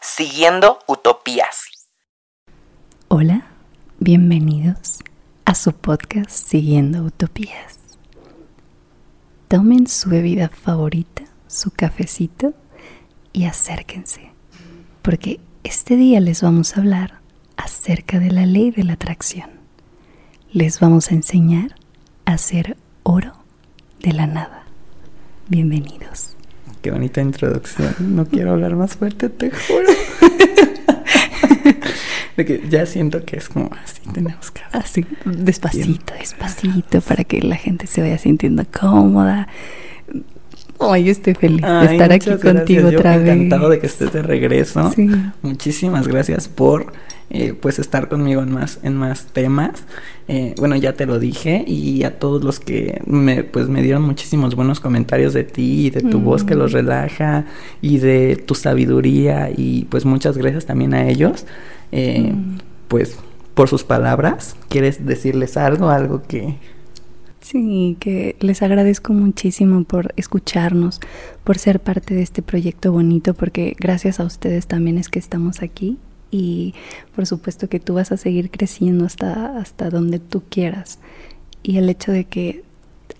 Siguiendo Utopías. Hola, bienvenidos a su podcast Siguiendo Utopías. Tomen su bebida favorita, su cafecito y acérquense, porque este día les vamos a hablar acerca de la ley de la atracción. Les vamos a enseñar a hacer oro de la nada. Bienvenidos. Qué bonita introducción. No quiero hablar más fuerte, te juro. de que ya siento que es como así tenemos que Así, despacito, despacito, para que la gente se vaya sintiendo cómoda. Ay, estoy feliz de estar aquí contigo otra vez. Encantado de que estés de regreso. Muchísimas gracias por eh, pues estar conmigo en más, en más temas. Eh, bueno, ya te lo dije y a todos los que me, pues me dieron muchísimos buenos comentarios de ti y de tu voz que los mm. relaja y de tu sabiduría y pues muchas gracias también a ellos. Eh, mm. Pues por sus palabras, ¿quieres decirles algo? Algo que... Sí, que les agradezco muchísimo por escucharnos, por ser parte de este proyecto bonito, porque gracias a ustedes también es que estamos aquí y por supuesto que tú vas a seguir creciendo hasta, hasta donde tú quieras. Y el hecho de que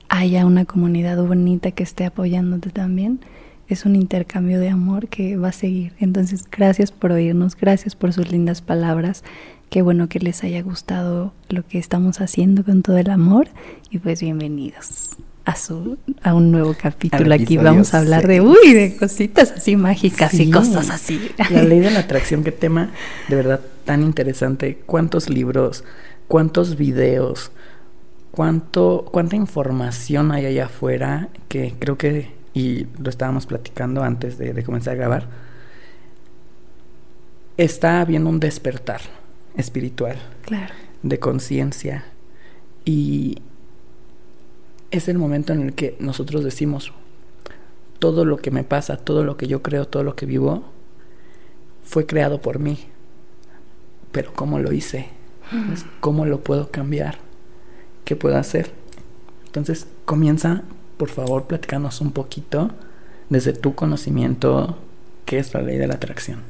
haya una comunidad bonita que esté apoyándote también es un intercambio de amor que va a seguir. Entonces, gracias por oírnos, gracias por sus lindas palabras. Qué bueno que les haya gustado lo que estamos haciendo con todo el amor y pues bienvenidos a, su, a un nuevo capítulo. Aquí vamos a hablar de, uy, de cositas así mágicas y cosas así. La ley de la atracción, qué tema de verdad tan interesante. ¿Cuántos libros, cuántos videos, cuánto, cuánta información hay allá afuera que creo que, y lo estábamos platicando antes de, de comenzar a grabar, está habiendo un despertar espiritual, claro. de conciencia. Y es el momento en el que nosotros decimos, todo lo que me pasa, todo lo que yo creo, todo lo que vivo, fue creado por mí. Pero ¿cómo lo hice? ¿Cómo lo puedo cambiar? ¿Qué puedo hacer? Entonces comienza, por favor, platicarnos un poquito desde tu conocimiento qué es la ley de la atracción.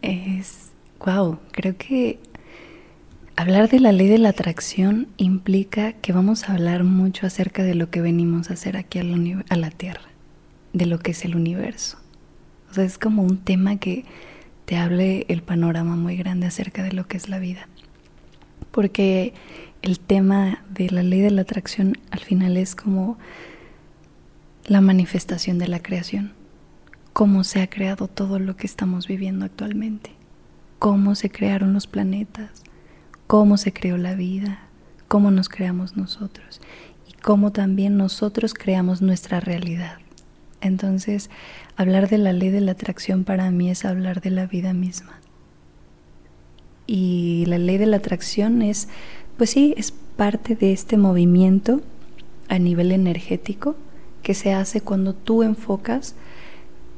Es, wow, creo que Hablar de la ley de la atracción implica que vamos a hablar mucho acerca de lo que venimos a hacer aquí a la, a la Tierra, de lo que es el universo. O sea, es como un tema que te hable el panorama muy grande acerca de lo que es la vida. Porque el tema de la ley de la atracción al final es como la manifestación de la creación, cómo se ha creado todo lo que estamos viviendo actualmente, cómo se crearon los planetas, cómo se creó la vida, cómo nos creamos nosotros y cómo también nosotros creamos nuestra realidad. Entonces, hablar de la ley de la atracción para mí es hablar de la vida misma. Y la ley de la atracción es, pues sí, es parte de este movimiento a nivel energético que se hace cuando tú enfocas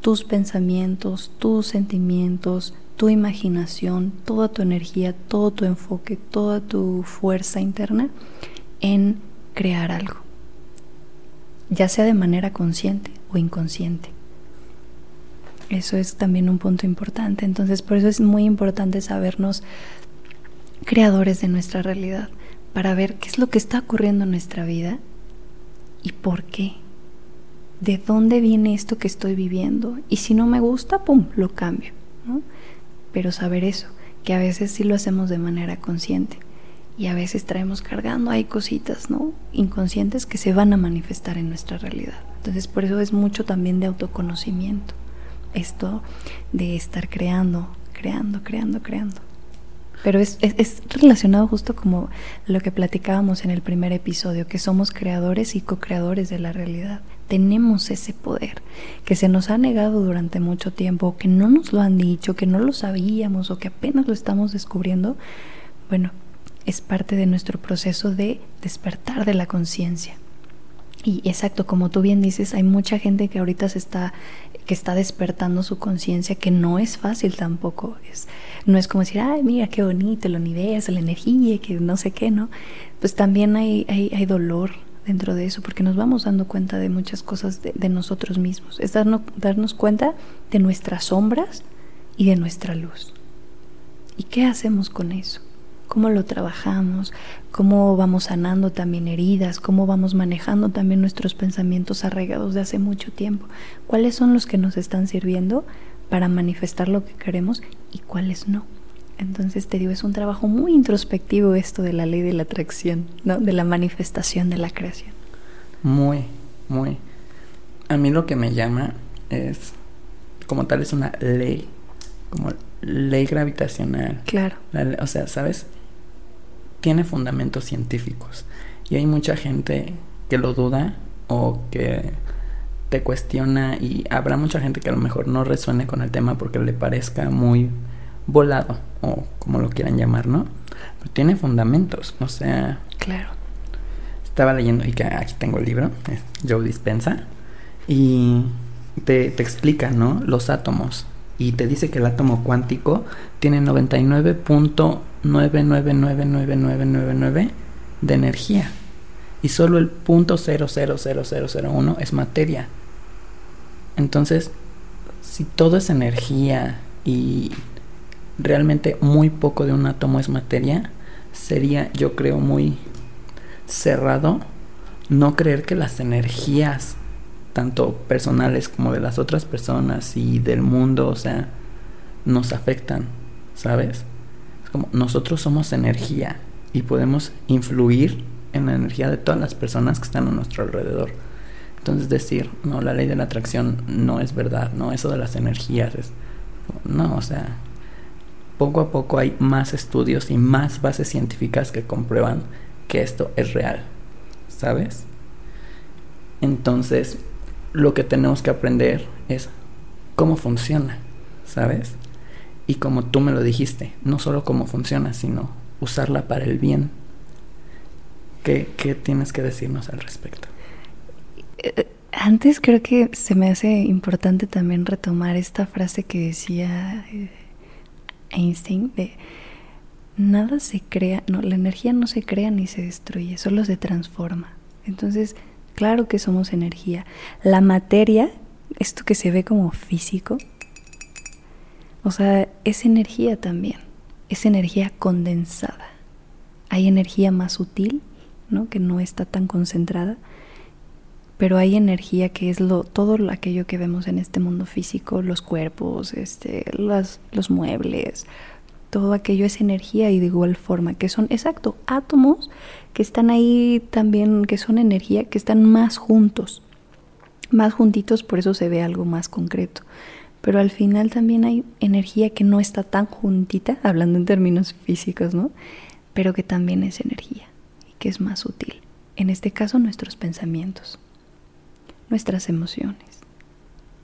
tus pensamientos, tus sentimientos, tu imaginación, toda tu energía, todo tu enfoque, toda tu fuerza interna en crear algo, ya sea de manera consciente o inconsciente. Eso es también un punto importante. Entonces, por eso es muy importante sabernos creadores de nuestra realidad, para ver qué es lo que está ocurriendo en nuestra vida y por qué. ¿De dónde viene esto que estoy viviendo? Y si no me gusta, ¡pum!, lo cambio. ¿no? Pero saber eso, que a veces sí lo hacemos de manera consciente y a veces traemos cargando hay cositas, ¿no? inconscientes que se van a manifestar en nuestra realidad. Entonces, por eso es mucho también de autoconocimiento. Esto de estar creando, creando, creando, creando. Pero es, es, relacionado justo como lo que platicábamos en el primer episodio, que somos creadores y co-creadores de la realidad tenemos ese poder que se nos ha negado durante mucho tiempo, que no nos lo han dicho, que no lo sabíamos o que apenas lo estamos descubriendo, bueno, es parte de nuestro proceso de despertar de la conciencia. Y exacto, como tú bien dices, hay mucha gente que ahorita se está que está despertando su conciencia, que no es fácil tampoco. Es, no es como decir, ay, mira qué bonito el universo, la energía, que no sé qué, ¿no? Pues también hay, hay, hay dolor, dentro de eso, porque nos vamos dando cuenta de muchas cosas de, nosotros mismos. Es darnos, darnos cuenta de nuestras sombras y de nuestra luz. ¿Y qué hacemos con eso? ¿Cómo lo trabajamos? ¿Cómo vamos sanando también heridas? ¿Cómo vamos manejando también nuestros pensamientos arraigados de hace mucho tiempo? ¿Cuáles son los que nos están sirviendo para manifestar lo que queremos y cuáles no? Entonces te digo, es un trabajo muy introspectivo esto de la ley de la atracción, ¿no? De la manifestación de la creación. Muy, muy. A mí lo que me llama es, como tal, es una ley, como ley gravitacional. Claro. o sea, ¿sabes? Tiene fundamentos científicos. Y hay mucha gente que lo duda o que te cuestiona y habrá mucha gente que a lo mejor no resuene con el tema porque le parezca muy volado o como lo quieran llamar, ¿no? Pero tiene fundamentos, o sea... Claro. Estaba leyendo, y que aquí tengo el libro, es Joe Dispensa, y te, te explica, ¿no? Los átomos. Y te dice que el átomo cuántico tiene 99.9999999 de energía. Y solo el punto .0000001 es materia. Entonces, si todo es energía y realmente muy poco de un átomo es materia, sería yo creo muy cerrado no creer que las energías, tanto personales como de las otras personas y del mundo, o sea, nos afectan, ¿sabes? Es como nosotros somos energía y podemos influir en la energía de todas las personas que están a nuestro alrededor. Entonces decir, no, la ley de la atracción no es verdad, no, eso de las energías es... No, o sea, poco a poco hay más estudios y más bases científicas que comprueban que esto es real, ¿sabes? Entonces, lo que tenemos que aprender es cómo funciona, ¿sabes? Y como tú me lo dijiste, no solo cómo funciona, sino usarla para el bien. ¿Qué, qué tienes que decirnos al respecto? Eh, antes creo que se me hace importante también retomar esta frase que decía eh, Einstein de nada se crea, no, la energía no se crea ni se destruye, solo se transforma. Entonces, claro que somos energía. La materia, esto que se ve como físico, o sea, es energía también, es energía condensada. Hay energía más sutil, ¿no? que no está tan concentrada, pero hay energía que es lo, todo aquello que vemos en este mundo físico, los cuerpos, este, las, los muebles, todo aquello es energía y de igual forma, que son, exacto, átomos que están ahí también, que son energía, que están más juntos, más juntitos, por eso se ve algo más concreto. Pero al final también hay energía que no está tan juntita, hablando en términos físicos, ¿no? Pero que también es energía y que es más sutil. En este caso, nuestros pensamientos nuestras emociones,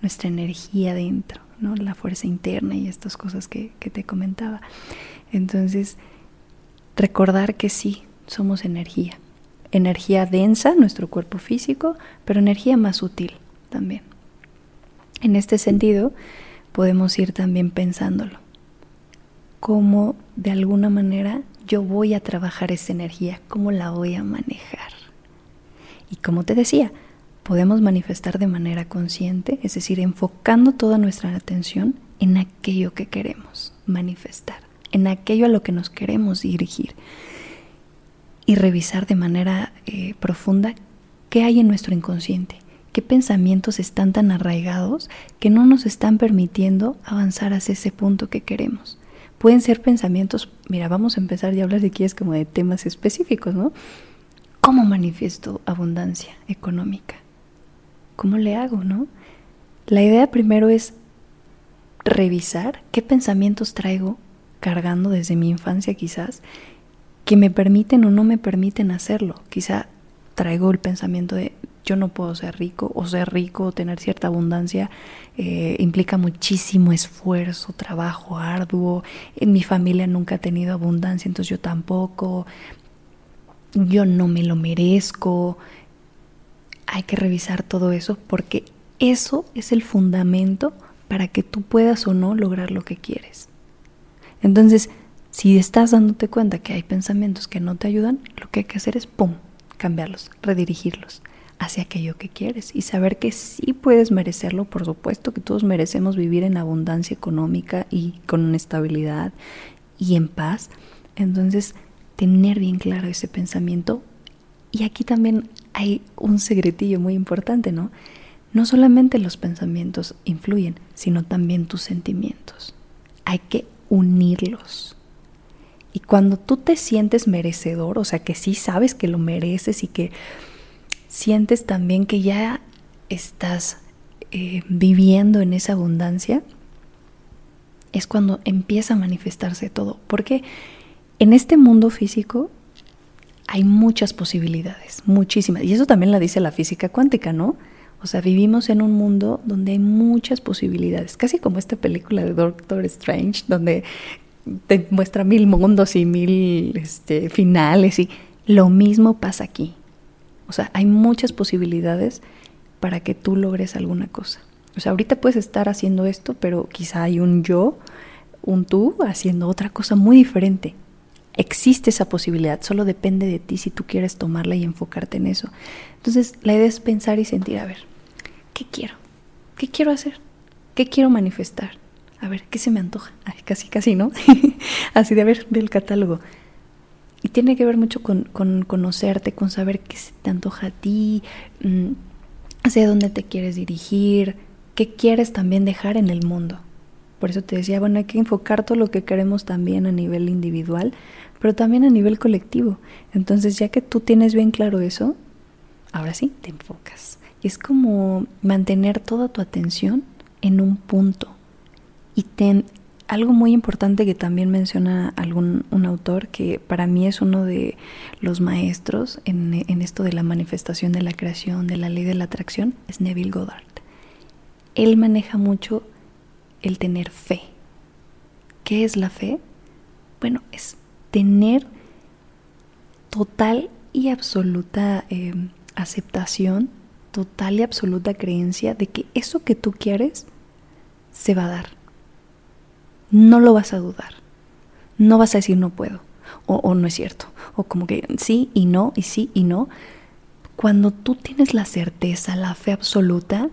nuestra energía dentro, ¿no? la fuerza interna y estas cosas que, te comentaba. Entonces, recordar que sí, somos energía. Energía densa, nuestro cuerpo físico, pero energía más sutil también. En este sentido, podemos ir también pensándolo. Cómo de alguna manera yo voy a trabajar esa energía, cómo la voy a manejar. Y como te decía, podemos manifestar de manera consciente, es decir, enfocando toda nuestra atención en aquello que queremos manifestar, en aquello a lo que nos queremos dirigir y revisar de manera eh, profunda qué hay en nuestro inconsciente, qué pensamientos están tan arraigados que no nos están permitiendo avanzar hacia ese punto que queremos. Pueden ser pensamientos, mira, vamos a empezar ya a hablar de aquí es como de temas específicos, ¿no? ¿Cómo manifiesto abundancia económica? ¿Cómo le hago, no? La idea primero es revisar qué pensamientos traigo cargando desde mi infancia quizás que me permiten o no me permiten hacerlo. Quizá traigo el pensamiento de yo no puedo ser rico o ser rico o tener cierta abundancia eh, implica muchísimo esfuerzo, trabajo arduo. En mi familia nunca ha tenido abundancia, entonces yo tampoco. Yo no me lo merezco hay que revisar todo eso porque eso es el fundamento para que tú puedas o no lograr lo que quieres. Entonces, si estás dándote cuenta que hay pensamientos que no te ayudan, lo que hay que hacer es, ¡pum!, cambiarlos, redirigirlos hacia aquello que quieres y saber que sí puedes merecerlo, por supuesto que todos merecemos vivir en abundancia económica y con estabilidad y en paz. Entonces, tener bien claro ese pensamiento. Y aquí también hay un secretillo muy importante, ¿no? No solamente los pensamientos influyen, sino también tus sentimientos. Hay que unirlos. Y cuando tú te sientes merecedor, o sea, que sí sabes que lo mereces y que sientes también que ya estás eh, viviendo en esa abundancia, es cuando empieza a manifestarse todo. Porque en este mundo físico hay muchas posibilidades, muchísimas. Y eso también la dice la física cuántica, ¿no? O sea, vivimos en un mundo donde hay muchas posibilidades, casi como esta película de Doctor Strange, donde te muestra mil mundos y mil este, finales y lo mismo pasa aquí. O sea, hay muchas posibilidades para que tú logres alguna cosa. O sea, ahorita puedes estar haciendo esto, pero quizá hay un yo, un tú, haciendo otra cosa muy diferente. Existe esa posibilidad, solo depende de ti si tú quieres tomarla y enfocarte en eso. Entonces, la idea es pensar y sentir, a ver, ¿qué quiero? ¿Qué quiero hacer? ¿Qué quiero manifestar? A ver, ¿qué se me antoja? Casi, casi, ¿no? Así de, a ver, ve el catálogo. Y tiene que ver mucho con, conocerte, con saber qué se te antoja a ti, mm, hacia dónde te quieres dirigir, qué quieres también dejar en el mundo. Por eso te decía, bueno, hay que enfocar todo lo que queremos también a nivel individual, pero también a nivel colectivo. Entonces, ya que tú tienes bien claro eso, ahora sí, te enfocas. Y es como mantener toda tu atención en un punto. Y ten, algo muy importante que también menciona algún un autor que para mí es uno de los maestros en, en, esto de la manifestación de la creación, de la ley de la atracción, es Neville Goddard. Él maneja mucho el tener fe. ¿Qué es la fe? Bueno, es tener total y absoluta eh, aceptación, total y absoluta creencia de que eso que tú quieres se va a dar no lo vas a dudar. No vas a decir no puedo o, no es cierto. O como que sí y no y sí y no. Cuando tú tienes la certeza, la fe absoluta,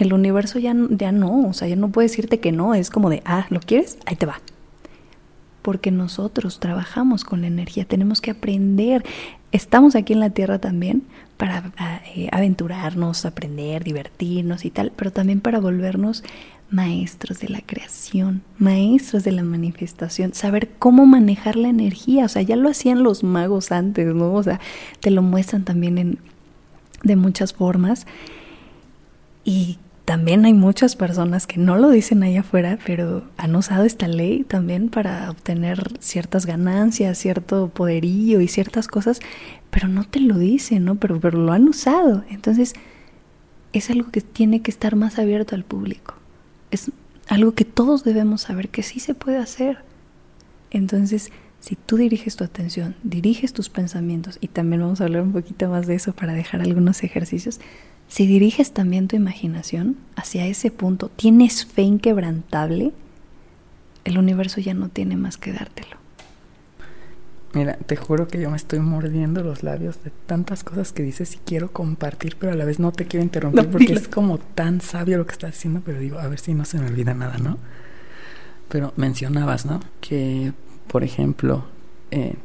el universo ya, ya no, o sea, ya no puede decirte que no, es como de, ah, ¿lo quieres? Ahí te va. Porque nosotros trabajamos con la energía, tenemos que aprender. Estamos aquí en la Tierra también para eh, aventurarnos, aprender, divertirnos y tal, pero también para volvernos maestros de la creación, maestros de la manifestación, saber cómo manejar la energía, o sea, ya lo hacían los magos antes, ¿no? O sea, te lo muestran también en, de muchas formas. Y también hay muchas personas que no lo dicen allá afuera, pero han usado esta ley también para obtener ciertas ganancias, cierto poderío y ciertas cosas, pero no te lo dicen, ¿no? Pero, pero lo han usado. Entonces, es algo que tiene que estar más abierto al público es algo que todos debemos saber que sí se puede hacer. Entonces, si tú diriges tu atención, diriges tus pensamientos, y también vamos a hablar un poquito más de eso para dejar algunos ejercicios, si diriges también tu imaginación hacia ese punto, tienes fe inquebrantable, el universo ya no tiene más que dártelo. Mira, te juro que yo me estoy mordiendo los labios de tantas cosas que dices y quiero compartir, pero a la vez no te quiero interrumpir porque es como tan sabio lo que estás diciendo, pero digo, a ver si no se me olvida nada, ¿no? Pero mencionabas, ¿no? Que, por ejemplo, eh,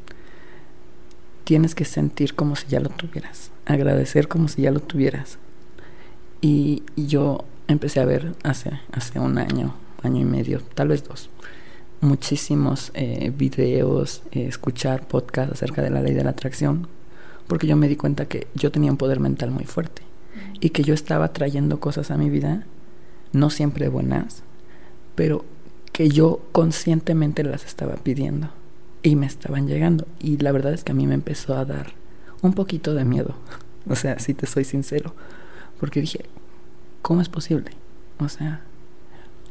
tienes que sentir como si ya lo tuvieras, agradecer como si ya lo tuvieras. Y, yo empecé a ver hace, hace un año, año y medio, tal vez dos muchísimos eh, videos, eh, escuchar podcasts acerca de la ley de la atracción, porque yo me di cuenta que yo tenía un poder mental muy fuerte y que yo estaba trayendo cosas a mi vida, no siempre buenas, pero que yo conscientemente las estaba pidiendo y me estaban llegando. Y la verdad es que a mí me empezó a dar un poquito de miedo, o sea, si te soy sincero, porque dije, ¿cómo es posible? O sea,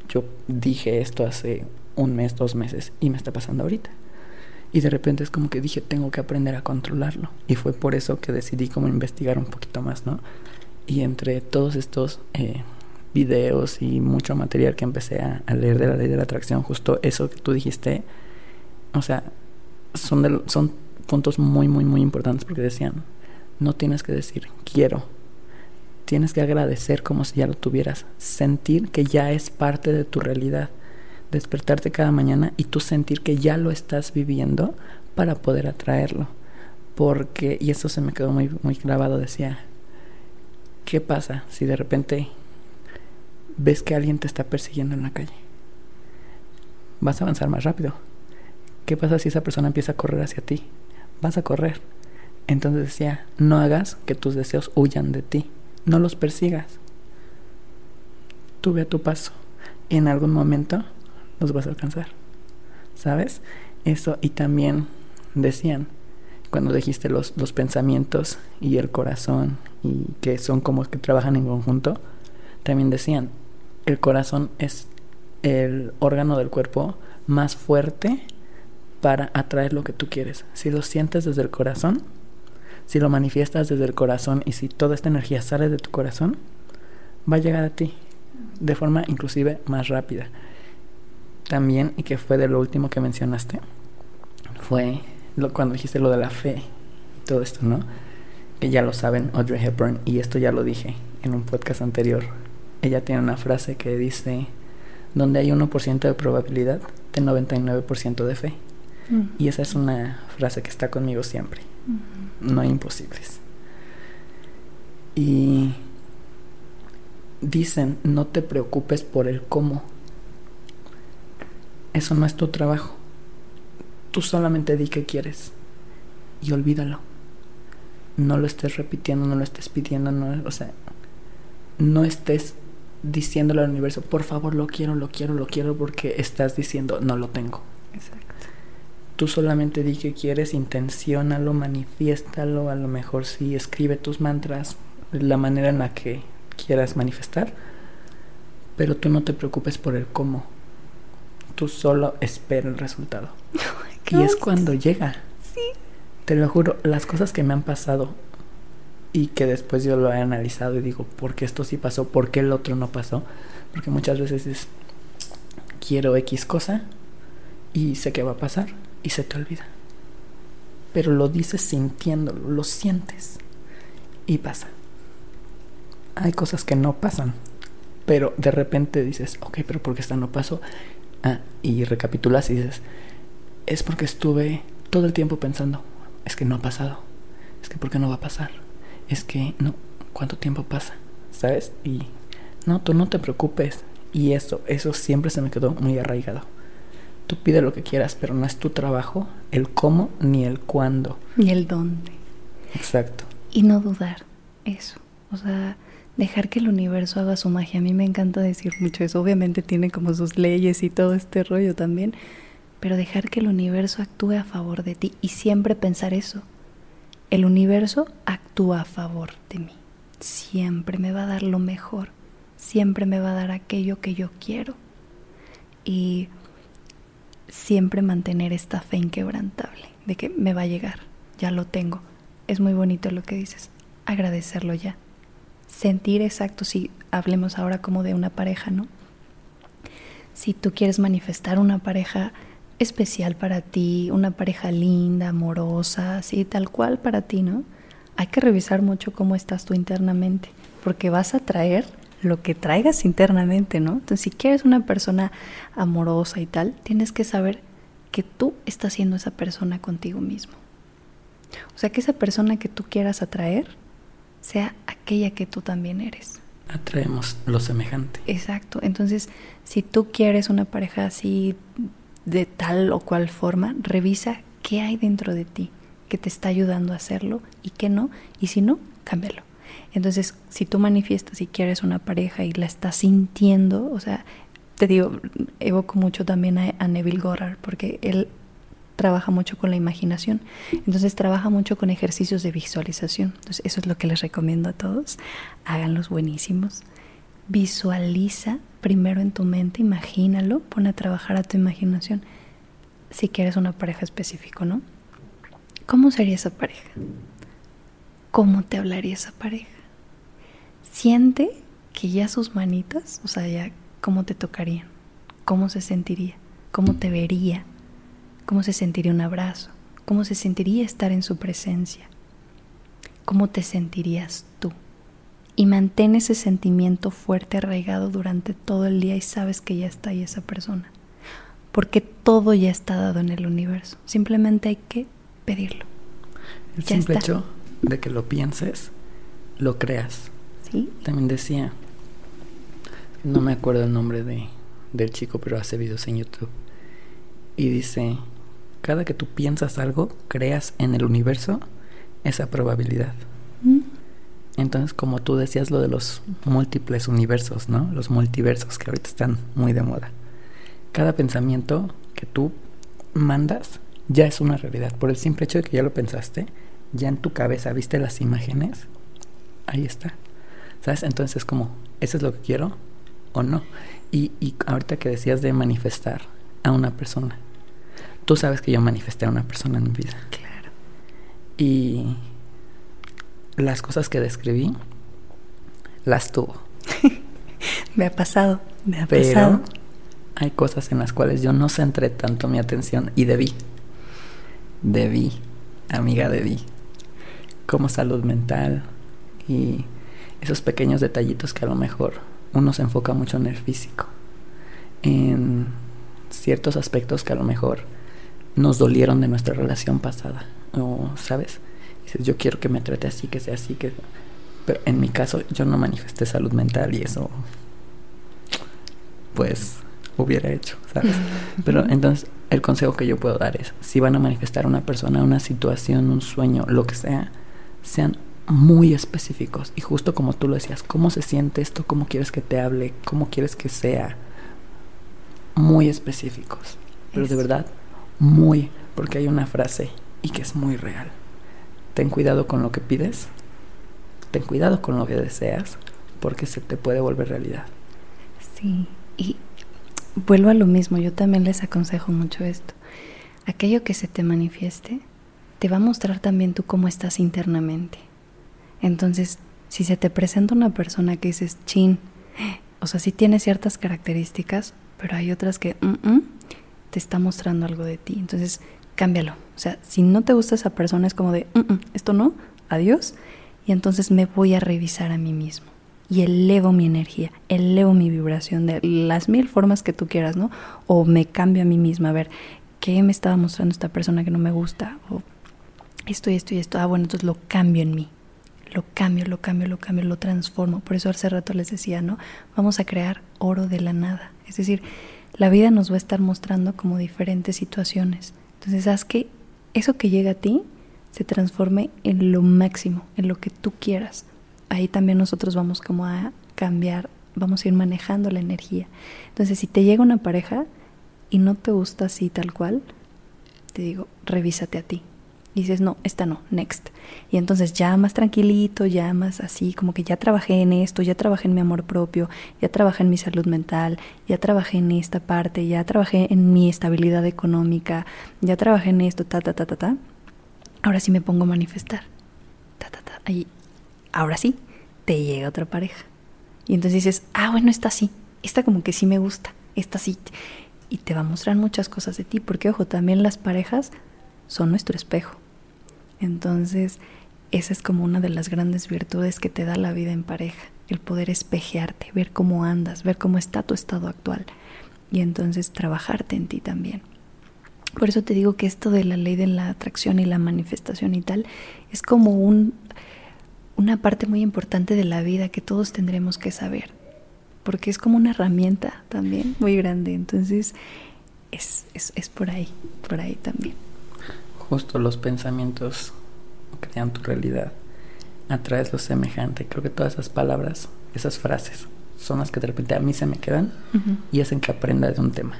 yo dije esto hace un mes, dos meses y me está pasando ahorita. Y de repente es como que dije, tengo que aprender a controlarlo. Y fue por eso que decidí como investigar un poquito más, ¿no? Y entre todos estos eh, videos y mucho material que empecé a, leer de la ley de la atracción, justo eso que tú dijiste, o sea, son, son puntos muy, muy, muy importantes porque decían, No tienes que decir quiero. Tienes que agradecer como si ya lo tuvieras. Sentir que ya es parte de tu realidad. Despertarte cada mañana y tú sentir que ya lo estás viviendo para poder atraerlo. Porque, y eso se me quedó muy, muy grabado, decía, ¿qué pasa si de repente ves que alguien te está persiguiendo en la calle? Vas a avanzar más rápido. ¿Qué pasa si esa persona empieza a correr hacia ti? Vas a correr. Entonces decía, no hagas que tus deseos huyan de ti. No los persigas. Tú ve a tu paso. En algún momento los vas a alcanzar. ¿Sabes? Eso y también decían, cuando dijiste los, los pensamientos y el corazón y que son como que trabajan en conjunto, también decían, el corazón es el órgano del cuerpo más fuerte para atraer lo que tú quieres. Si lo sientes desde el corazón, si lo manifiestas desde el corazón y si toda esta energía sale de tu corazón, va a llegar a ti de forma inclusive más rápida. También, y que fue de lo último que mencionaste, fue lo, cuando dijiste lo de la fe y todo esto, ¿no? Que ya lo saben, Audrey Hepburn, y esto ya lo dije en un podcast anterior. Ella tiene una frase que dice, donde hay 1% de probabilidad, de 99% de fe. Mm. Y esa es una frase que está conmigo siempre. No hay imposibles. Y dicen, no te preocupes por el cómo. Eso no es tu trabajo. Tú solamente di que quieres y olvídalo. No lo estés repitiendo, no lo estés pidiendo, no, o sea, no estés diciéndole al universo, por favor, lo quiero, lo quiero, lo quiero, porque estás diciendo, no lo tengo. Exacto. Tú solamente di que quieres, intenciónalo, manifiéstalo, a lo mejor sí, escribe tus mantras, la manera en la que quieras manifestar, pero tú no te preocupes por el cómo. Tú solo espera el resultado. y es cuando llega. Sí. Te lo juro, las cosas que me han pasado y que después yo lo he analizado y digo, ¿por qué esto sí pasó? ¿Por qué el otro no pasó? Porque muchas veces es, quiero X cosa y sé que va a pasar y se te olvida. Pero lo dices sintiéndolo, lo sientes y pasa. Hay cosas que no pasan, pero de repente dices, ok, pero ¿por qué esta no pasó? Ah, y recapitulas y dices, es porque estuve todo el tiempo pensando, es que no ha pasado, es que ¿por qué no va a pasar? Es que no, ¿cuánto tiempo pasa? ¿Sabes? Y no, tú no te preocupes. Y eso, eso siempre se me quedó muy arraigado. Tú pide lo que quieras, pero no es tu trabajo el cómo ni el cuándo. Ni el dónde. Exacto. Y no dudar, eso. O sea, dejar que el universo haga su magia. A mí me encanta decir mucho eso. Obviamente tiene como sus leyes y todo este rollo también pero dejar que el universo actúe a favor de ti y siempre pensar eso. El universo actúa a favor de mí. Siempre me va a dar lo mejor. Siempre me va a dar aquello que yo quiero. Y siempre mantener esta fe inquebrantable de que me va a llegar. Ya lo tengo. Es muy bonito lo que dices. Agradecerlo ya. Sentir exacto, si hablemos ahora como de una pareja, ¿no? Si tú quieres manifestar una pareja especial para ti, una pareja linda, amorosa, así, tal cual para ti, ¿no? Hay que revisar mucho cómo estás tú internamente, porque vas a traer lo que traigas internamente, ¿no? Entonces, si quieres una persona amorosa y tal, tienes que saber que tú estás siendo esa persona contigo mismo. O sea, que esa persona que tú quieras atraer sea aquella que tú también eres. Atraemos lo semejante. Exacto. Entonces, si tú quieres una pareja así de tal o cual forma, revisa qué hay dentro de ti que te está ayudando a hacerlo y qué no, y si no, cámbialo. Entonces, si tú manifiestas y quieres una pareja y la estás sintiendo, o sea, te digo, evoco mucho también a, Neville Goddard, porque él trabaja mucho con la imaginación. Entonces trabaja mucho con ejercicios de visualización. Entonces eso es lo que les recomiendo a todos. Háganlos buenísimos. Visualiza primero en tu mente, imagínalo, pone a trabajar a tu imaginación. Si quieres una pareja específica, ¿no? ¿Cómo sería esa pareja? ¿Cómo te hablaría esa pareja? Siente que ya sus manitas, o sea, ya cómo te tocarían, cómo se sentiría, cómo te vería, cómo se sentiría un abrazo, cómo se sentiría estar en su presencia, ¿cómo te sentirías tú? Y mantén ese sentimiento fuerte arraigado durante todo el día y sabes que ya está ahí esa persona. Porque todo ya está dado en el universo. Simplemente hay que pedirlo. El simple hecho de que lo pienses, lo creas. Sí. También decía, no me acuerdo el nombre de, del chico, pero hace videos en YouTube. Y dice, cada que tú piensas algo, creas en el universo esa probabilidad. Mm. Entonces, como tú decías lo de los múltiples universos, ¿no? Los multiversos que ahorita están muy de moda. Cada pensamiento que tú mandas ya es una realidad. Por el simple hecho de que ya lo pensaste, ya en tu cabeza viste las imágenes, ahí está. ¿Sabes? Entonces, como, ¿eso es lo que quiero o no? Y, y ahorita que decías de manifestar a una persona, tú sabes que yo manifesté a una persona en mi vida. Claro. Y las cosas que describí, las tuvo. me ha pasado, me ha Pero pasado. Hay cosas en las cuales yo no centré tanto mi atención y debí. Debí, amiga, debí. Como salud mental y esos pequeños detallitos que a lo mejor uno se enfoca mucho en el físico. En ciertos aspectos que a lo mejor nos dolieron de nuestra relación pasada. O, ¿sabes? Dices, yo quiero que me trate así, que sea así, que... Pero en mi caso yo no manifesté salud mental y eso, pues, hubiera hecho, ¿sabes? Pero entonces el consejo que yo puedo dar es, si van a manifestar una persona, una situación, un sueño, lo que sea, sean muy específicos. Y justo como tú lo decías, ¿cómo se siente esto? ¿Cómo quieres que te hable? ¿Cómo quieres que sea? Muy específicos. Pero de verdad, muy, porque hay una frase y que es muy real. Ten cuidado con lo que pides, ten cuidado con lo que deseas, porque se te puede volver realidad. Sí, y vuelvo a lo mismo, yo también les aconsejo mucho esto. Aquello que se te manifieste, te va a mostrar también tú cómo estás internamente. Entonces, si se te presenta una persona que dices, chin, o sea, sí tiene ciertas características, pero hay otras que mm, mm, te está mostrando algo de ti. Entonces, cámbialo. O sea, si no te gusta esa persona, es como de, mm, esto no, adiós. Y entonces me voy a revisar a mí mismo. Y elevo mi energía, elevo mi vibración de las mil formas que tú quieras, ¿no? O me cambio a mí misma, a ver, ¿qué me estaba mostrando esta persona que no me gusta? O esto y esto y esto. Ah, bueno, entonces lo cambio en mí. Lo cambio, lo cambio, lo cambio, lo transformo. Por eso hace rato les decía, ¿no? Vamos a crear oro de la nada. Es decir, la vida nos va a estar mostrando como diferentes situaciones. Entonces, haz que eso que llega a ti se transforme en lo máximo, en lo que tú quieras. Ahí también nosotros vamos como a cambiar, vamos a ir manejando la energía. Entonces, si te llega una pareja y no te gusta así tal cual, te digo, revísate a ti. Y dices, no, esta no, next. Y entonces ya más tranquilito, ya más así, como que ya trabajé en esto, ya trabajé en mi amor propio, ya trabajé en mi salud mental, ya trabajé en esta parte, ya trabajé en mi estabilidad económica, ya trabajé en esto, ta, ta, ta, ta, ta. Ahora sí me pongo a manifestar. Ta, ta, ta. Ahí, ahora sí, te llega otra pareja. Y entonces dices, ah, bueno, esta sí, esta como que sí me gusta, esta sí. Y te va a mostrar muchas cosas de ti, porque ojo, también las parejas son nuestro espejo. Entonces, esa es como una de las grandes virtudes que te da la vida en pareja, el poder espejearte, ver cómo andas, ver cómo está tu estado actual y entonces trabajarte en ti también. Por eso te digo que esto de la ley de la atracción y la manifestación y tal es como un, una parte muy importante de la vida que todos tendremos que saber, porque es como una herramienta también muy grande. Entonces, es, es, es por ahí, por ahí también justo los pensamientos crean tu realidad. Atraes lo semejante. Creo que todas esas palabras, esas frases, son las que de repente a mí se me quedan y hacen que aprenda de un tema.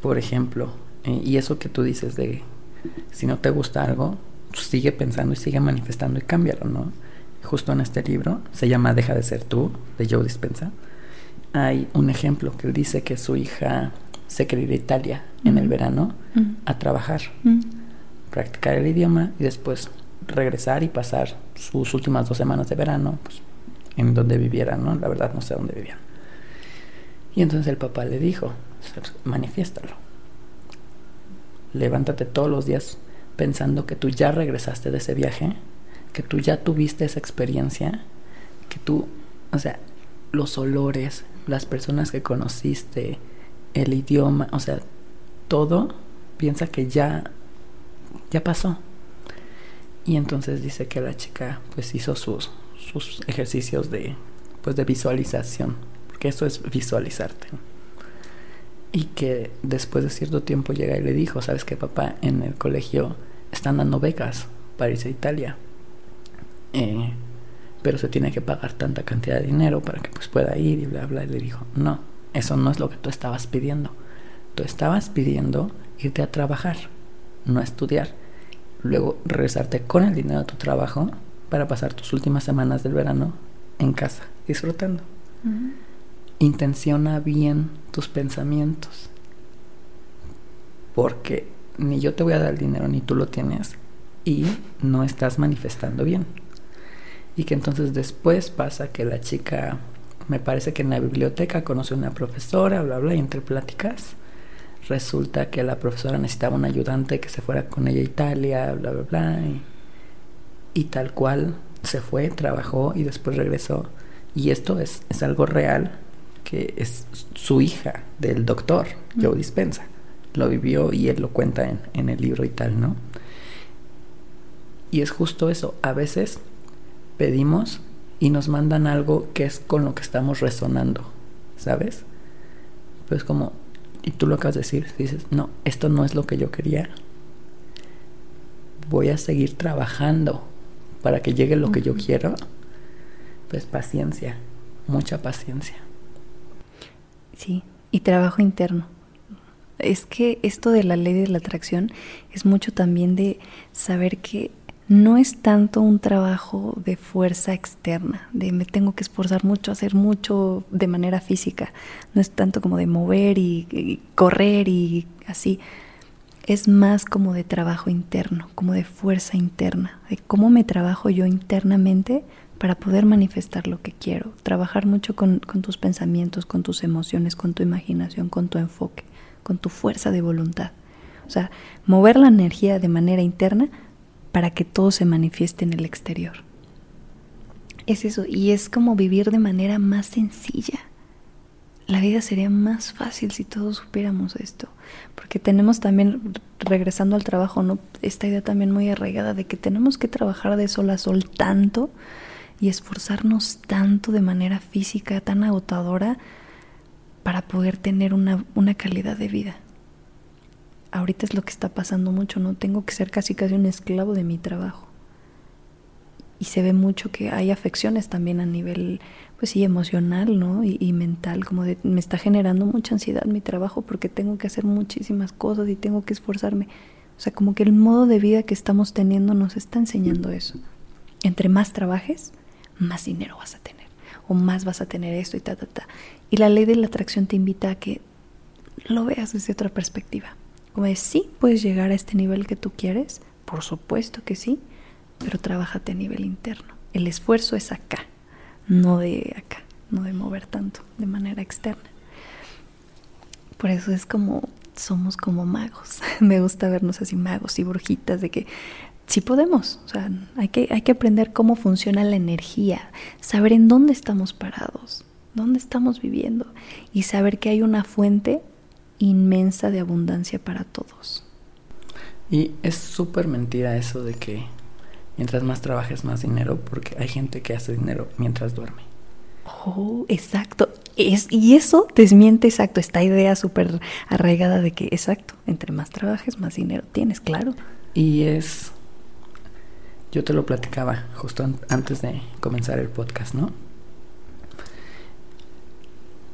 Por ejemplo, eh, y eso que tú dices de si no te gusta algo, sigue pensando y sigue manifestando y cámbialo, ¿no? Justo en este libro, se llama Deja de ser tú, de Joe Dispensa, hay un ejemplo que él dice que su hija se quería ir a Italia en el verano a trabajar practicar el idioma y después regresar y pasar sus últimas dos semanas de verano pues, en donde vivieran, ¿no? La verdad no sé dónde vivían. Y entonces el papá le dijo, manifiéstalo. Levántate todos los días pensando que tú ya regresaste de ese viaje, que tú ya tuviste esa experiencia, que tú, o sea, los olores, las personas que conociste, el idioma, o sea, todo piensa que ya, ya pasó. Y entonces dice que la chica pues hizo sus, sus ejercicios de, pues de visualización, porque eso es visualizarte. Y que después de cierto tiempo llega y le dijo, sabes que papá, en el colegio están dando becas para irse a Italia. Eh, pero se tiene que pagar tanta cantidad de dinero para que pues pueda ir y bla. Y le dijo, no, eso no es lo que tú estabas pidiendo. Tú estabas pidiendo irte a trabajar, no a estudiar. Luego regresarte con el dinero de tu trabajo para pasar tus últimas semanas del verano en casa, disfrutando. Intenciona bien tus pensamientos. Porque ni yo te voy a dar el dinero ni tú lo tienes y no estás manifestando bien. Y que entonces después pasa que la chica, me parece que en la biblioteca conoce a una profesora, bla, bla, y entre pláticas resulta que la profesora necesitaba un ayudante que se fuera con ella a Italia, bla, bla, bla. Y, tal cual se fue, trabajó y después regresó. Y esto es, es algo real, que es su hija del doctor, Joe Dispensa. Lo vivió y él lo cuenta en, en el libro y tal, ¿no? Y es justo eso. A veces pedimos y nos mandan algo que es con lo que estamos resonando, ¿sabes? Pues como, y tú lo acabas de decir, dices, no, esto no es lo que yo quería. Voy a seguir trabajando para que llegue lo que yo quiero. Pues paciencia, mucha paciencia. Sí, y trabajo interno. Es que esto de la ley de la atracción es mucho también de saber que no es tanto un trabajo de fuerza externa, de me tengo que esforzar mucho, hacer mucho de manera física, no es tanto como de mover y, correr y así, es más como de trabajo interno, como de fuerza interna, de cómo me trabajo yo internamente para poder manifestar lo que quiero, trabajar mucho con, con tus pensamientos, con tus emociones, con tu imaginación, con tu enfoque, con tu fuerza de voluntad. O sea, mover la energía de manera interna para que todo se manifieste en el exterior. Es eso, y es como vivir de manera más sencilla. La vida sería más fácil si todos supiéramos esto, porque tenemos también, regresando al trabajo, ¿no? esta idea también muy arraigada de que tenemos que trabajar de sol a sol tanto y esforzarnos tanto de manera física, tan agotadora, para poder tener una, una calidad de vida ahorita es lo que está pasando mucho, ¿no? Tengo que ser casi casi un esclavo de mi trabajo. Y se ve mucho que hay afecciones también a nivel, pues sí, emocional, ¿no? Y, mental, como de, me está generando mucha ansiedad mi trabajo porque tengo que hacer muchísimas cosas y tengo que esforzarme. O sea, como que el modo de vida que estamos teniendo nos está enseñando eso. Entre más trabajes, más dinero vas a tener. O más vas a tener esto y ta, ta, ta. Y la ley de la atracción te invita a que lo veas desde otra perspectiva. De sí, puedes llegar a este nivel que tú quieres, por supuesto que sí, pero trabájate a nivel interno. El esfuerzo es acá, no de acá, no de mover tanto de manera externa. Por eso es como somos como magos. Me gusta vernos así magos y brujitas de que sí podemos, o sea, hay que, hay que aprender cómo funciona la energía, saber en dónde estamos parados, dónde estamos viviendo y saber que hay una fuente inmensa de abundancia para todos. Y es súper mentira eso de que mientras más trabajes más dinero, porque hay gente que hace dinero mientras duerme. Oh, exacto. Es, y eso desmiente exacto esta idea súper arraigada de que, exacto, entre más trabajes, más dinero tienes, claro. Y es, yo te lo platicaba justo antes de comenzar el podcast, ¿no?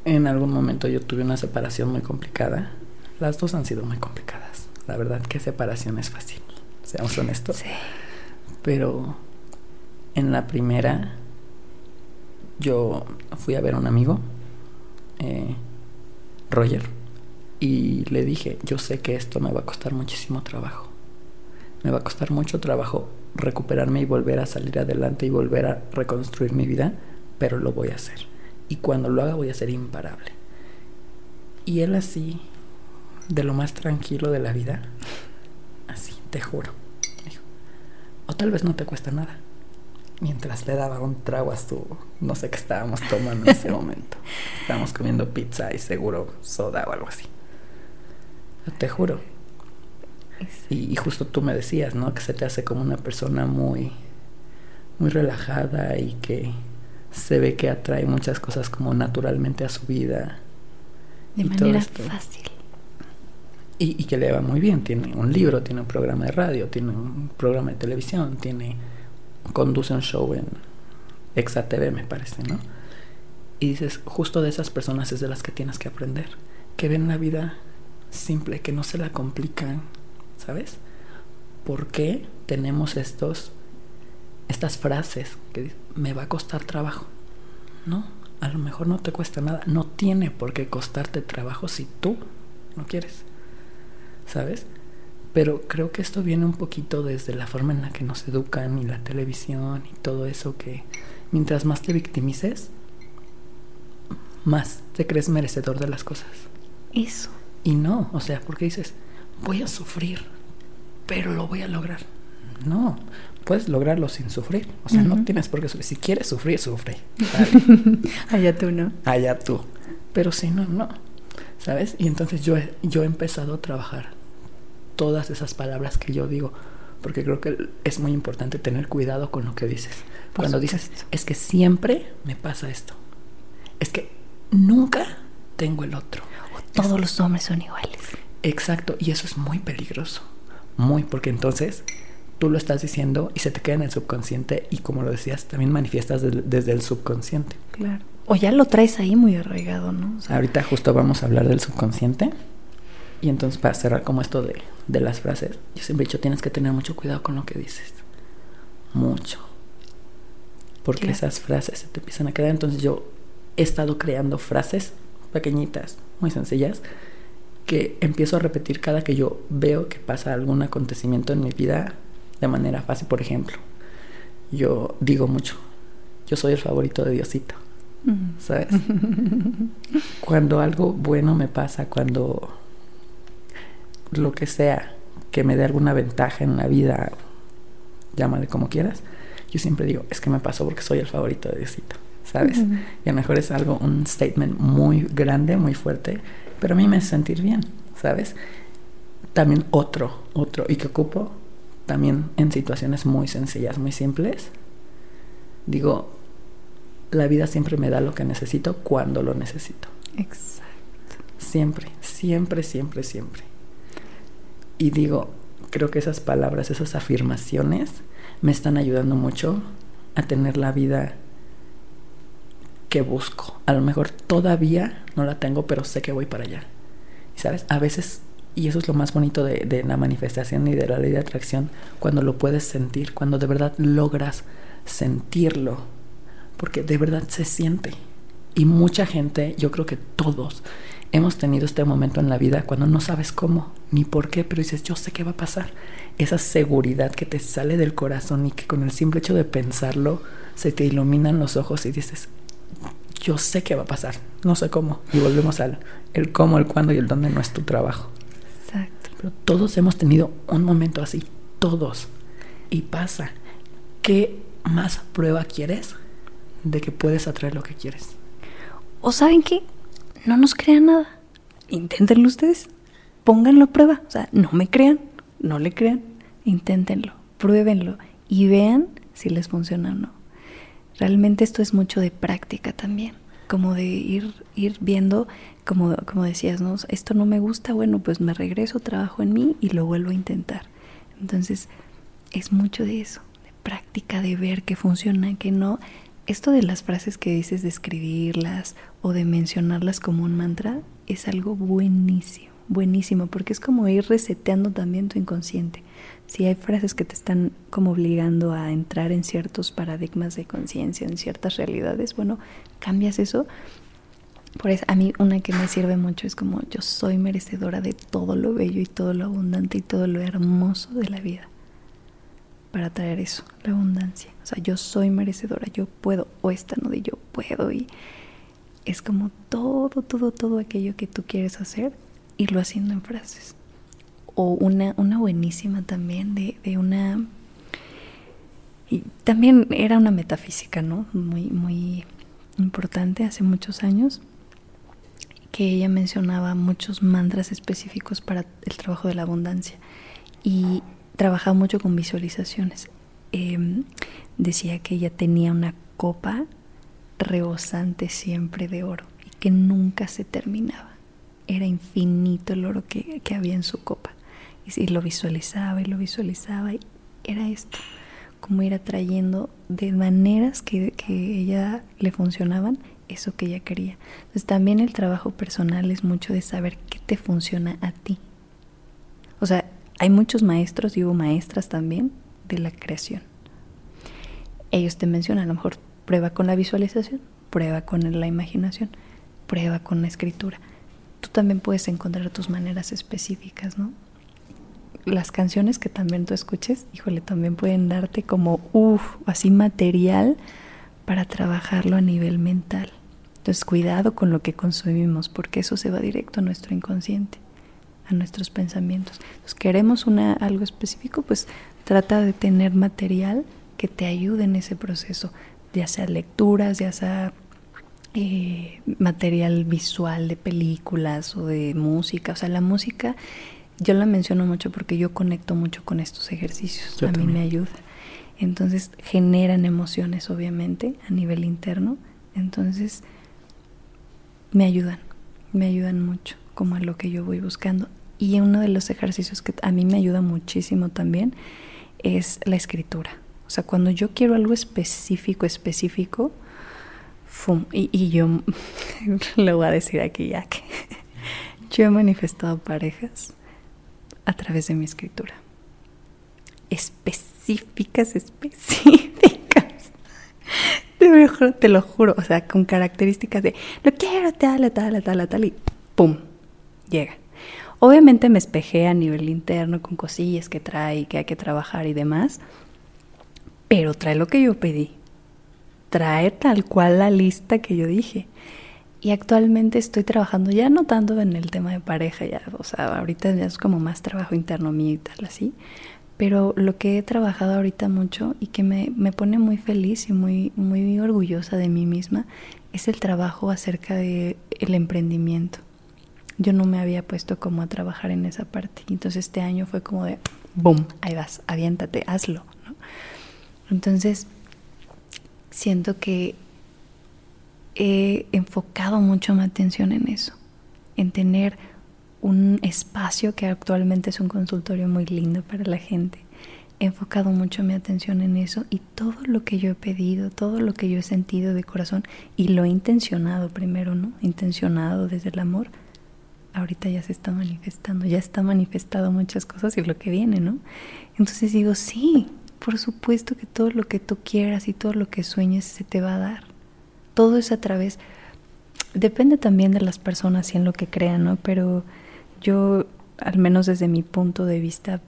En algún momento yo tuve una separación muy complicada. Las dos han sido muy complicadas. La verdad que separación es fácil, seamos honestos. Sí. Pero en la primera yo fui a ver a un amigo, eh, Roger, y le dije, yo sé que esto me va a costar muchísimo trabajo. Me va a costar mucho trabajo recuperarme y volver a salir adelante y volver a reconstruir mi vida, pero lo voy a hacer y cuando lo haga voy a ser imparable. Y él así, de lo más tranquilo de la vida, así, te juro. o tal vez no te cuesta nada, mientras le daba un trago a su, no sé qué estábamos tomando en ese momento. Estábamos comiendo pizza y seguro soda o algo así. Te juro. Y, y, justo tú me decías, ¿no? Que se te hace como una persona muy, muy relajada y que se ve que atrae muchas cosas como naturalmente a su vida. De manera fácil. Y, y, que le va muy bien. Tiene un libro, tiene un programa de radio, tiene un programa de televisión, tiene conduce un show en Exa TV, me parece, ¿no? Y dices, justo de esas personas es de las que tienes que aprender. Que ven la vida simple, que no se la complican, ¿sabes? ¿Por qué tenemos estos estas frases que me va a costar trabajo. No, a lo mejor no te cuesta nada. No tiene por qué costarte trabajo si tú no quieres. ¿Sabes? Pero creo que esto viene un poquito desde la forma en la que nos educan y la televisión y todo eso que mientras más te victimices, más te crees merecedor de las cosas. Eso. Y no, o sea, porque dices, voy a sufrir, pero lo voy a lograr. No, puedes lograrlo sin sufrir. O sea, no tienes por qué sufrir. Si quieres sufrir, sufre. Allá tú, ¿no? Allá tú. Pero si no, no. ¿Sabes? Y entonces yo he, yo he empezado a trabajar todas esas palabras que yo digo. Porque creo que es muy importante tener cuidado con lo que dices. Cuando dices, es que siempre me pasa esto. Es que nunca tengo el otro. todos los hombres son iguales. Exacto. Y eso es muy peligroso. Muy, porque entonces tú lo estás diciendo y se te queda en el subconsciente y como lo decías, también manifiestas desde el subconsciente. Claro. O ya lo traes ahí muy arraigado, ¿no? Ahorita justo vamos a hablar del subconsciente. Y entonces para cerrar como esto de, de las frases, yo siempre he dicho, tienes que tener mucho cuidado con lo que dices. Mucho. Porque esas frases se te empiezan a quedar. Entonces yo he estado creando frases pequeñitas, muy sencillas, que empiezo a repetir cada que yo veo que pasa algún acontecimiento en mi vida de manera fácil. Por ejemplo, yo digo mucho, yo soy el favorito de Diosito. ¿Sabes? cuando algo bueno me pasa, cuando lo que sea que me dé alguna ventaja en la vida, llámale como quieras, yo siempre digo, es que me pasó porque soy el favorito de Diosito, ¿sabes? Y a lo mejor es algo, un statement muy grande, muy fuerte, pero a mí me hace sentir bien, ¿sabes? También otro, otro, y que ocupo también en situaciones muy sencillas, muy simples, digo, la vida siempre me da lo que necesito cuando lo necesito. Exacto. Siempre, siempre, siempre, siempre. Y digo, creo que esas palabras, esas afirmaciones me están ayudando mucho a tener la vida que busco. A lo mejor todavía no la tengo, pero sé que voy para allá. Y sabes, a veces y eso es lo más bonito de, la manifestación y de la ley de atracción, cuando lo puedes sentir, cuando de verdad logras sentirlo, porque de verdad se siente. Y mucha gente, yo creo que todos, hemos tenido este momento en la vida cuando no sabes cómo ni por qué, pero dices, yo sé qué va a pasar. Esa seguridad que te sale del corazón y que con el simple hecho de pensarlo se te iluminan los ojos y dices, yo sé qué va a pasar, no sé cómo. Y volvemos al el cómo, el cuándo y el dónde no es tu trabajo. Pero todos hemos tenido un momento así, todos. Y pasa. ¿Qué más prueba quieres de que puedes atraer lo que quieres? ¿O saben qué? No nos crean nada. Inténtenlo ustedes. Pónganlo a prueba. O sea, no me crean, no le crean. Inténtenlo, pruébenlo y vean si les funciona o no. Realmente esto es mucho de práctica también como de ir, ir viendo, como, como decías, ¿no? Esto no me gusta, bueno, pues me regreso, trabajo en mí y lo vuelvo a intentar. Entonces, es mucho de eso, de práctica, de ver qué funciona, qué no. Esto de las frases que dices, de escribirlas o de mencionarlas como un mantra, es algo buenísimo, buenísimo, porque es como ir reseteando también tu inconsciente si hay frases que te están como obligando a entrar en ciertos paradigmas de conciencia, en ciertas realidades, bueno, cambias eso. Por eso a mí una que me sirve mucho es como yo soy merecedora de todo lo bello y todo lo abundante y todo lo hermoso de la vida. Para traer eso, la abundancia. O sea, yo soy merecedora, yo puedo, o esta no de yo puedo y es como todo, todo, todo aquello que tú quieres hacer, irlo haciendo en frases o una, una buenísima también de, de una Y también era una metafísica, ¿no? Muy, muy importante hace muchos años, que ella mencionaba muchos mantras específicos para el trabajo de la abundancia y trabajaba mucho con visualizaciones. Em, decía que ella tenía una copa rebosante siempre de oro y que nunca se terminaba. Era infinito el oro que, que había en su copa. Y, lo visualizaba y lo visualizaba y era esto, como ir atrayendo de maneras que, que ella le funcionaban eso que ella quería. Entonces también el trabajo personal es mucho de saber qué te funciona a ti. O sea, hay muchos maestros y hubo maestras también de la creación. Ellos te mencionan, a lo mejor prueba con la visualización, prueba con la imaginación, prueba con la escritura. Tú también puedes encontrar tus maneras específicas, ¿no? Las canciones que también tú escuches, híjole, también pueden darte como, uff, así material para trabajarlo a nivel mental. Entonces, cuidado con lo que consumimos, porque eso se va directo a nuestro inconsciente, a nuestros pensamientos. Entonces, queremos una, algo específico, pues trata de tener material que te ayude en ese proceso, ya sea lecturas, ya sea eh, material visual de películas o de música. O sea, la música yo la menciono mucho porque yo conecto mucho con estos ejercicios, a mí me ayuda. Entonces generan emociones, obviamente, a nivel interno. Entonces, me ayudan, me ayudan mucho, como a lo que yo voy buscando. Y uno de los ejercicios que a mí me ayuda muchísimo también es la escritura. O sea, cuando yo quiero algo específico, específico, fum, y, y yo lo voy a decir aquí ya que yo he manifestado parejas a través de mi escritura. Específicas, específicas. Te, te lo juro, o sea, con características de lo quiero, tal, tal, tal, tal, y ¡pum! Llega. Obviamente me espejé a nivel interno con cosillas que trae, que hay que trabajar y demás, pero trae lo que yo pedí. Trae tal cual la lista que yo dije. Y actualmente estoy trabajando ya no tanto en el tema de pareja, ya, o sea, ahorita ya es como más trabajo interno mío y tal, así. Pero lo que he trabajado ahorita mucho y que me, me pone muy feliz y muy, muy orgullosa de mí misma es el trabajo acerca del el emprendimiento. Yo no me había puesto como a trabajar en esa parte. Entonces este año fue como de, ¡boom! Ahí vas, aviéntate, hazlo. Entonces, siento que he enfocado mucho mi atención en eso, en tener un espacio que actualmente es un consultorio muy lindo para la gente. He enfocado mucho mi atención en eso y todo lo que yo he pedido, todo lo que yo he sentido de corazón y lo he intencionado primero, ¿no? Intencionado desde el amor, ahorita ya se está manifestando, ya está manifestado muchas cosas y lo que viene, ¿no? Entonces digo, sí, por supuesto que todo lo que tú quieras y todo lo que sueñes se te va a dar. Todo es a través, depende también de las personas y en lo que crean, ¿no? Pero yo, al menos desde mi punto de vista,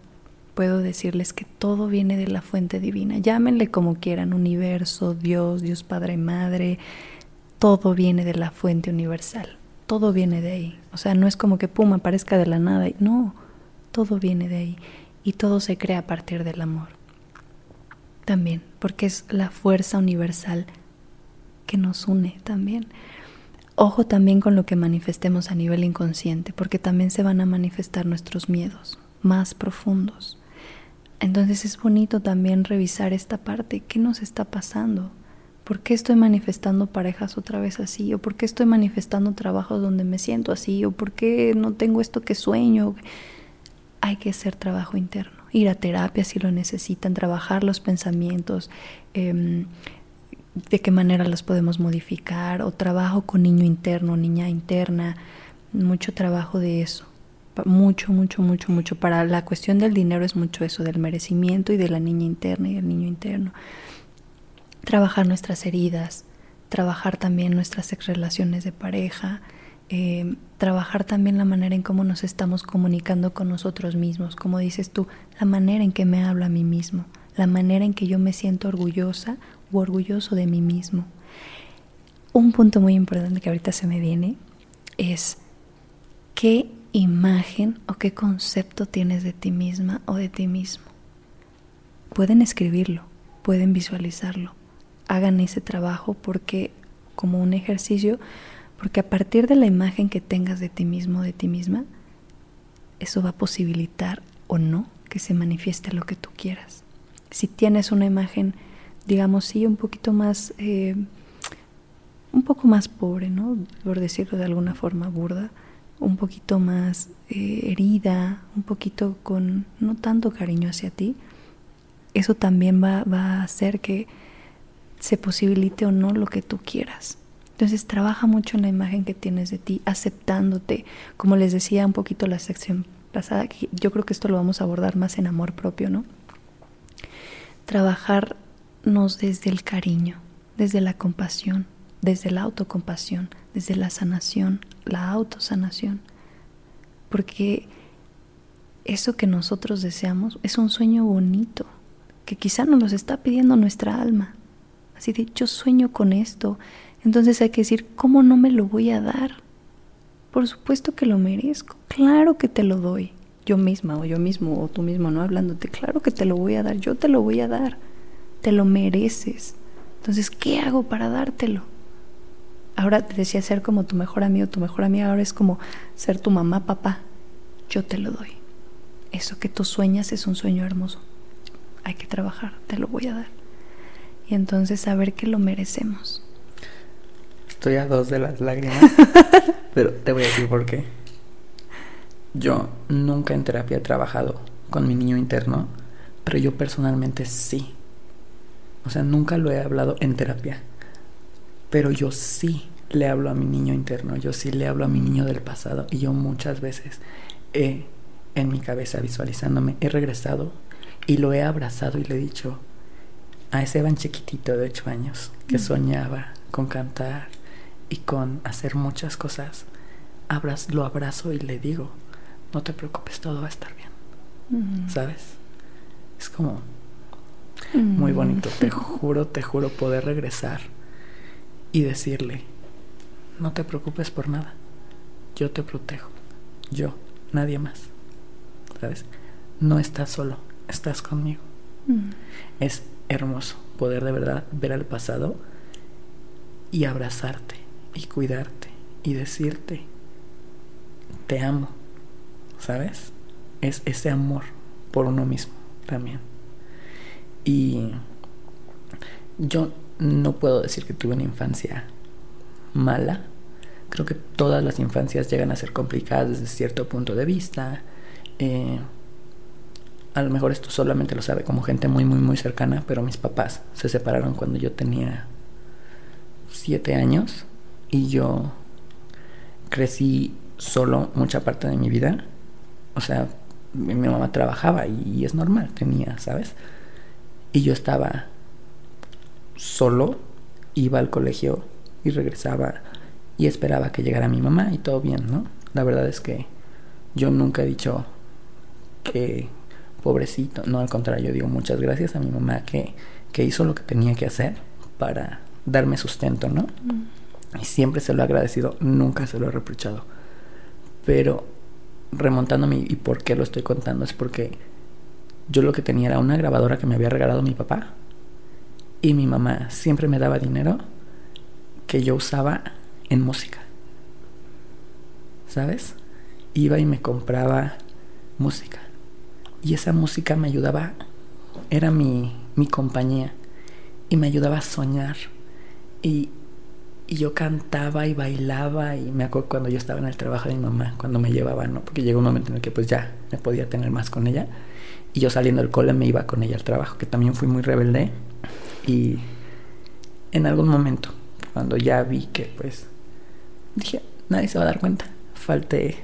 puedo decirles que todo viene de la fuente divina. Llámenle como quieran, universo, Dios, Dios Padre, Madre, todo viene de la fuente universal. Todo viene de ahí. O sea, no es como que pum aparezca de la nada. No, todo viene de ahí. Y todo se crea a partir del amor. También, porque es la fuerza universal que nos une también. Ojo también con lo que manifestemos a nivel inconsciente, porque también se van a manifestar nuestros miedos más profundos. Entonces es bonito también revisar esta parte, ¿qué nos está pasando? ¿Por qué estoy manifestando parejas otra vez así? ¿O por qué estoy manifestando trabajos donde me siento así? ¿O por qué no tengo esto que sueño? Hay que hacer trabajo interno, ir a terapia si lo necesitan, trabajar los pensamientos, eh, de qué manera las podemos modificar o trabajo con niño interno, niña interna, mucho trabajo de eso, mucho, mucho, mucho, mucho. Para la cuestión del dinero es mucho eso, del merecimiento y de la niña interna y del niño interno. Trabajar nuestras heridas, trabajar también nuestras relaciones de pareja, eh, trabajar también la manera en cómo nos estamos comunicando con nosotros mismos, como dices tú, la manera en que me hablo a mí mismo, la manera en que yo me siento orgullosa orgulloso de mí mismo. Un punto muy importante que ahorita se me viene es qué imagen o qué concepto tienes de ti misma o de ti mismo. Pueden escribirlo pueden visualizarlo. Hagan ese trabajo porque como un ejercicio, porque a partir de la imagen que tengas de ti mismo, de ti misma, eso va a posibilitar o no que se manifieste lo que tú quieras. Si tienes una imagen, digamos, sí, un poquito más, eh, un poco más pobre, ¿no? Por decirlo de alguna forma burda, un poquito más eh, herida, un poquito con no tanto cariño hacia ti, eso también va, va a hacer que se posibilite o no lo que tú quieras. Entonces trabaja mucho en la imagen que tienes de ti, aceptándote, como les decía un poquito la sección pasada, yo creo que esto lo vamos a abordar más en amor propio, ¿no? Trabajarnos desde el cariño, desde la compasión, desde la autocompasión, desde la sanación, la autosanación. Porque eso que nosotros deseamos es un sueño bonito, que quizá nos lo está pidiendo nuestra alma. Así de, yo sueño con esto. Entonces hay que decir, ¿cómo no me lo voy a dar? Por supuesto que lo merezco. Claro que te lo doy. Yo misma o yo mismo o tú mismo, ¿no? Hablándote, claro que te lo voy a dar. Yo te lo voy a dar. Te lo mereces. Entonces, ¿qué hago para dártelo? Ahora te decía ser como tu mejor amigo, tu mejor amiga, ahora es como ser tu mamá, papá. Yo te lo doy. Eso que tú sueñas es un sueño hermoso. Hay que trabajar, te lo voy a dar. Y entonces saber que lo merecemos. Estoy a dos de las lágrimas, pero te voy a decir por qué. Yo nunca en terapia he trabajado con mi niño interno, pero yo personalmente sí. O sea, nunca lo he hablado en terapia pero yo sí le hablo a mi niño interno, yo sí le hablo a mi niño del pasado y yo muchas veces he, en mi cabeza visualizándome, he regresado y lo he abrazado y le he dicho a ese Evan chiquitito de ocho años que mm. soñaba con cantar y con hacer muchas cosas, lo abrazo y le digo, no te preocupes, todo va a estar bien. Mm. ¿Sabes? Es como muy mm. bonito, te juro, te juro poder regresar y decirle, no te preocupes por nada, yo te protejo, yo, nadie más. ¿Sabes? No estás solo, estás conmigo. Mm. Es hermoso poder de verdad ver al pasado y abrazarte y cuidarte y decirte, te amo, ¿sabes? Es ese amor por uno mismo también. Y yo no puedo decir que tuve una infancia mala. Creo que todas las infancias llegan a ser complicadas desde cierto punto de vista. Eh, a lo mejor esto solamente lo sabe como gente muy, muy, muy cercana, pero mis papás se separaron cuando yo tenía siete años y yo crecí solo mucha parte de mi vida. O sea, mi, mamá trabajaba y es normal, tenía, ¿sabes? Y yo estaba solo iba al colegio y regresaba y esperaba que llegara mi mamá y todo bien, ¿no? La verdad es que yo nunca he dicho que pobrecito, no al contrario, digo muchas gracias a mi mamá que, que hizo lo que tenía que hacer para darme sustento, ¿no? Mm. Y siempre se lo he agradecido, nunca se lo he reprochado. Pero remontándome y por qué lo estoy contando es porque yo lo que tenía era una grabadora que me había regalado mi papá y mi mamá siempre me daba dinero que yo usaba en música. ¿Sabes? Iba y me compraba música. Y esa música me ayudaba, era mi, mi compañía. Y me ayudaba a soñar. Y, y yo cantaba y bailaba. Y me acuerdo cuando yo estaba en el trabajo de mi mamá, cuando me llevaba, ¿no? Porque llegó un momento en el que pues ya me podía tener más con ella. Y yo saliendo del cole me iba con ella al trabajo, que también fui muy rebelde y en algún momento, cuando ya vi que pues dije, nadie se va a dar cuenta, falté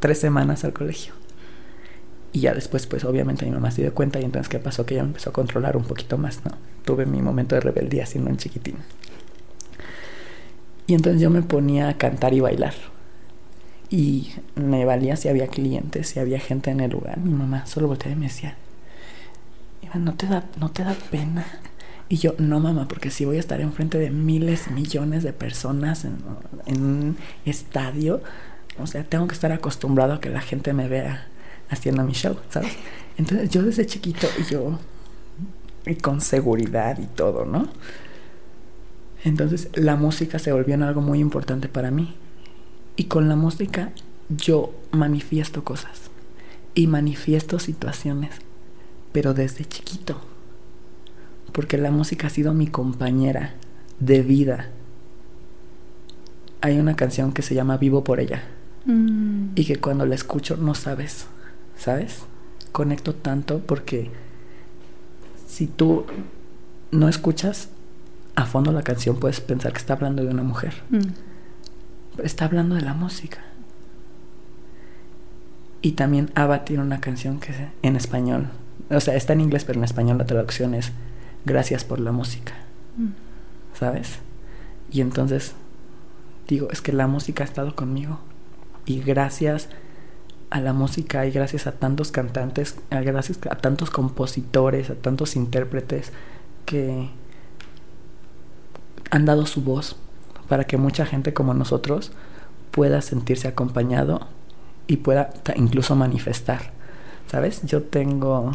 tres semanas al colegio. Y ya después, pues obviamente mi mamá se dio cuenta y entonces ¿qué pasó? Que ella empezó a controlar un poquito más, ¿no? Tuve mi momento de rebeldía siendo un chiquitín. Y entonces yo me ponía a cantar y bailar. Y me valía si había clientes, si había gente en el lugar. Mi mamá solo volteaba y me decía, Iván, ¿no te da, no te da pena? Y yo, no mamá, porque si voy a estar enfrente de miles, millones de personas en, un estadio, o sea, tengo que estar acostumbrado a que la gente me vea haciendo mi show, ¿sabes? Entonces yo desde chiquito, yo y con seguridad y todo, ¿no? Entonces la música se volvió en algo muy importante para mí. Y con la música yo manifiesto cosas y manifiesto situaciones, pero desde chiquito. Porque la música ha sido mi compañera de vida. Hay una canción que se llama Vivo por ella. Mm. Y que cuando la escucho no sabes, ¿sabes? Conecto tanto porque si tú no escuchas a fondo la canción puedes pensar que está hablando de una mujer. Mm. Está hablando de la música. Y también Ava tiene una canción que es en español. O sea, está en inglés, pero en español la traducción es Gracias por la música. Mm. ¿Sabes? Y entonces digo, es que la música ha estado conmigo. Y gracias a la música y gracias a tantos cantantes, gracias a tantos compositores, a tantos intérpretes que han dado su voz para que mucha gente como nosotros pueda sentirse acompañado y pueda incluso manifestar. ¿Sabes? Yo tengo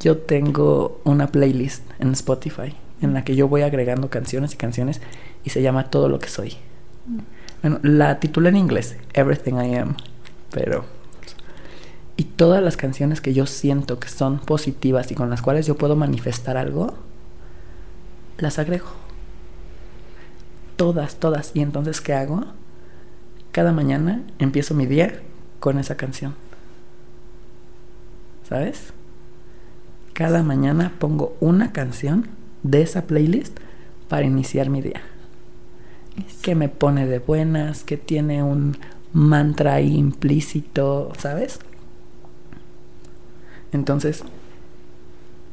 yo tengo una playlist en Spotify en la que yo voy agregando canciones y canciones y se llama Todo lo que soy. Bueno, la titulé en inglés, Everything I Am, pero y todas las canciones que yo siento que son positivas y con las cuales yo puedo manifestar algo, las agrego. Todas, todas. Y entonces, ¿qué hago? Cada mañana empiezo mi día con esa canción. ¿Sabes? Cada mañana pongo una canción de esa playlist para iniciar mi día. Que me pone de buenas, que tiene un mantra implícito, ¿sabes? Entonces,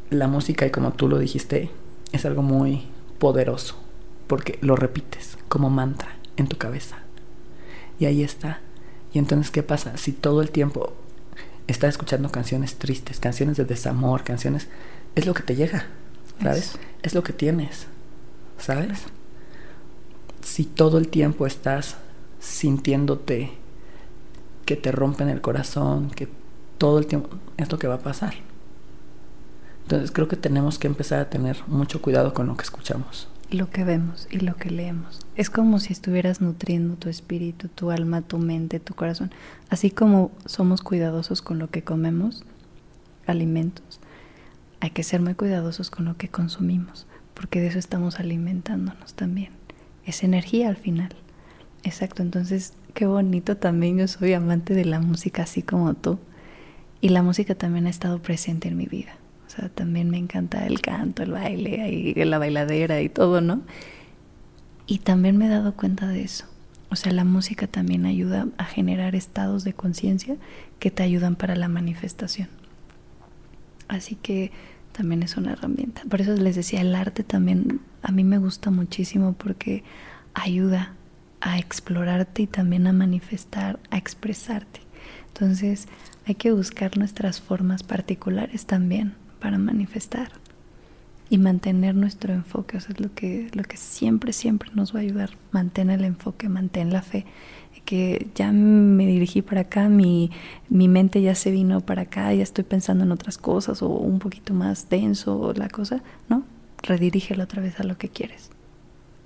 la música, y como tú lo dijiste, es algo muy poderoso, porque lo repites como mantra en tu cabeza. Y ahí está. Y entonces, ¿qué pasa? Si todo el tiempo estás escuchando canciones tristes, canciones de desamor, canciones, es lo que te llega, ¿sabes? Es lo que tienes, ¿sabes? Si todo el tiempo estás sintiéndote que te rompen el corazón, que todo el tiempo es lo que va a pasar. Entonces creo que tenemos que empezar a tener mucho cuidado con lo que escuchamos. Lo que vemos y lo que leemos. Es como si estuvieras nutriendo tu espíritu, tu alma, tu mente, tu corazón. Así como somos cuidadosos con lo que comemos, alimentos, hay que ser muy cuidadosos con lo que consumimos, porque de eso estamos alimentándonos también. Es energía al final. Exacto, entonces qué bonito también. Yo soy amante de la música así como tú. Y la música también ha estado presente en mi vida. También me encanta el canto, el baile, y la bailadera y todo, ¿no? Y también me he dado cuenta de eso. O sea, la música también ayuda a generar estados de conciencia que te ayudan para la manifestación. Así que también es una herramienta. Por eso les decía, el arte también a mí me gusta muchísimo porque ayuda a explorarte y también a manifestar, a expresarte. Entonces hay que buscar nuestras formas particulares también para manifestar y mantener nuestro enfoque. O es lo que, lo que siempre, siempre nos va a ayudar. Mantén el enfoque, mantén la fe. Que ya me dirigí para acá, mi, mi mente ya se vino para acá, ya estoy pensando en otras cosas o un poquito más denso la cosa. No, redirígelo otra vez a lo que quieres.